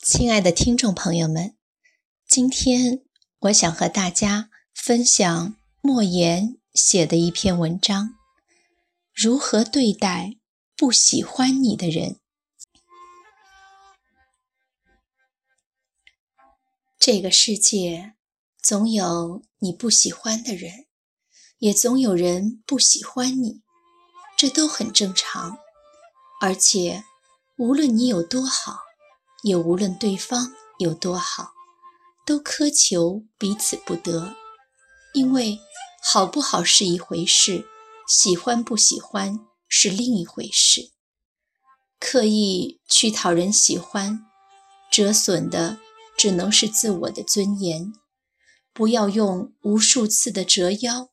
亲爱的听众朋友们，今天我想和大家分享莫言写的一篇文章：如何对待不喜欢你的人。这个世界总有你不喜欢的人，也总有人不喜欢你，这都很正常。而且，无论你有多好。也无论对方有多好，都苛求彼此不得，因为好不好是一回事，喜欢不喜欢是另一回事。刻意去讨人喜欢，折损的只能是自我的尊严。不要用无数次的折腰，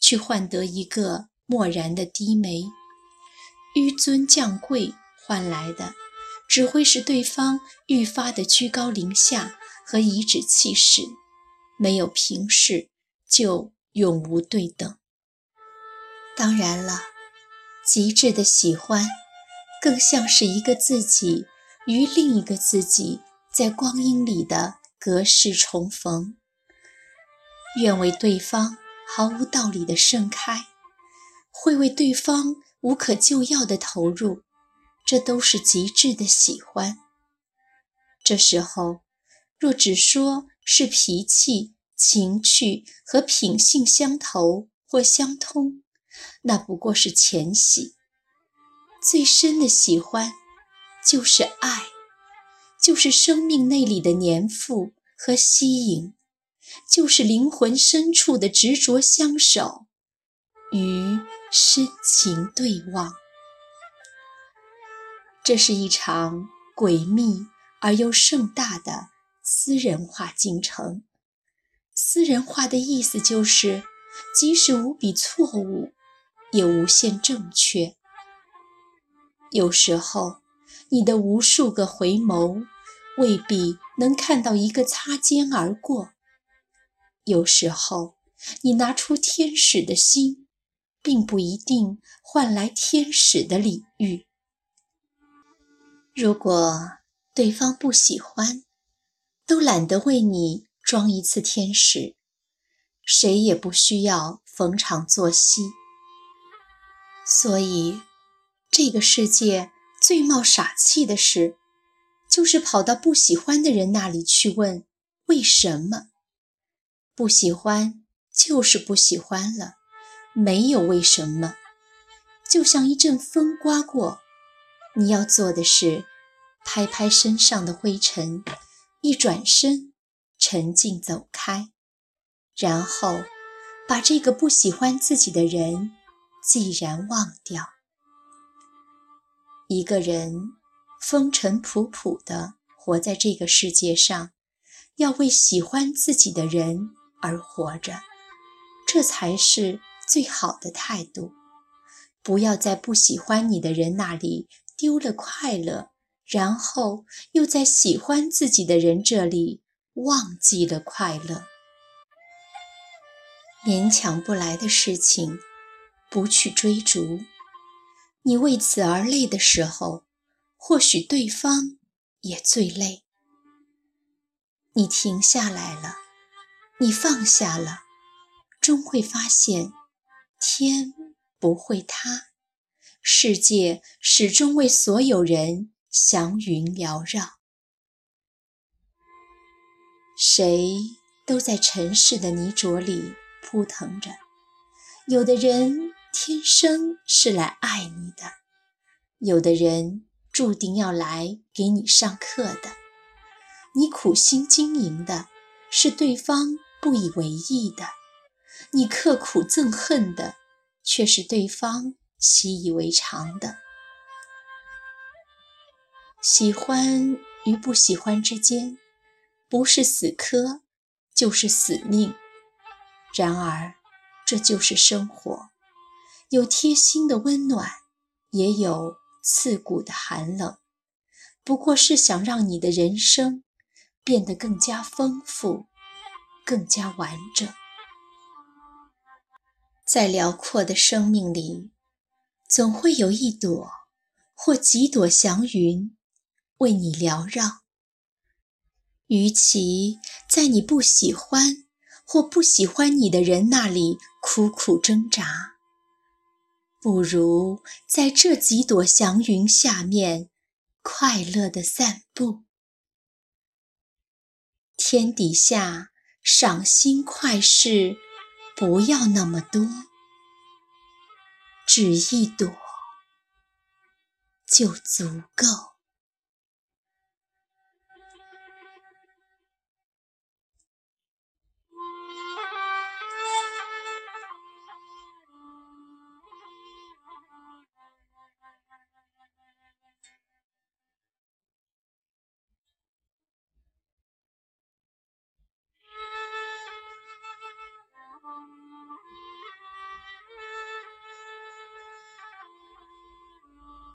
去换得一个漠然的低眉，纡尊降贵换来的。只会使对方愈发的居高临下和颐指气使，没有平视就永无对等。当然了，极致的喜欢，更像是一个自己与另一个自己在光阴里的隔世重逢。愿为对方毫无道理的盛开，会为对方无可救药的投入。这都是极致的喜欢。这时候，若只说是脾气、情趣和品性相投或相通，那不过是浅喜。最深的喜欢，就是爱，就是生命内里的粘附和吸引，就是灵魂深处的执着相守与深情对望。这是一场诡秘而又盛大的私人化进程。私人化的意思就是，即使无比错误，也无限正确。有时候，你的无数个回眸，未必能看到一个擦肩而过；有时候，你拿出天使的心，并不一定换来天使的礼遇。如果对方不喜欢，都懒得为你装一次天使，谁也不需要逢场作戏。所以，这个世界最冒傻气的事，就是跑到不喜欢的人那里去问为什么。不喜欢就是不喜欢了，没有为什么。就像一阵风刮过。你要做的是，拍拍身上的灰尘，一转身，沉静走开，然后把这个不喜欢自己的人既然忘掉。一个人风尘仆仆地活在这个世界上，要为喜欢自己的人而活着，这才是最好的态度。不要在不喜欢你的人那里。丢了快乐，然后又在喜欢自己的人这里忘记了快乐。勉强不来的事情，不去追逐。你为此而累的时候，或许对方也最累。你停下来了，你放下了，终会发现，天不会塌。世界始终为所有人祥云缭绕，谁都在尘世的泥浊里扑腾着。有的人天生是来爱你的，有的人注定要来给你上课的。你苦心经营的是对方不以为意的，你刻苦憎恨的却是对方。习以为常的喜欢与不喜欢之间，不是死磕，就是死命。然而，这就是生活，有贴心的温暖，也有刺骨的寒冷，不过是想让你的人生变得更加丰富、更加完整。在辽阔的生命里，总会有一朵或几朵祥云为你缭绕。与其在你不喜欢或不喜欢你的人那里苦苦挣扎，不如在这几朵祥云下面快乐的散步。天底下赏心快事。不要那么多，只一朵就足够。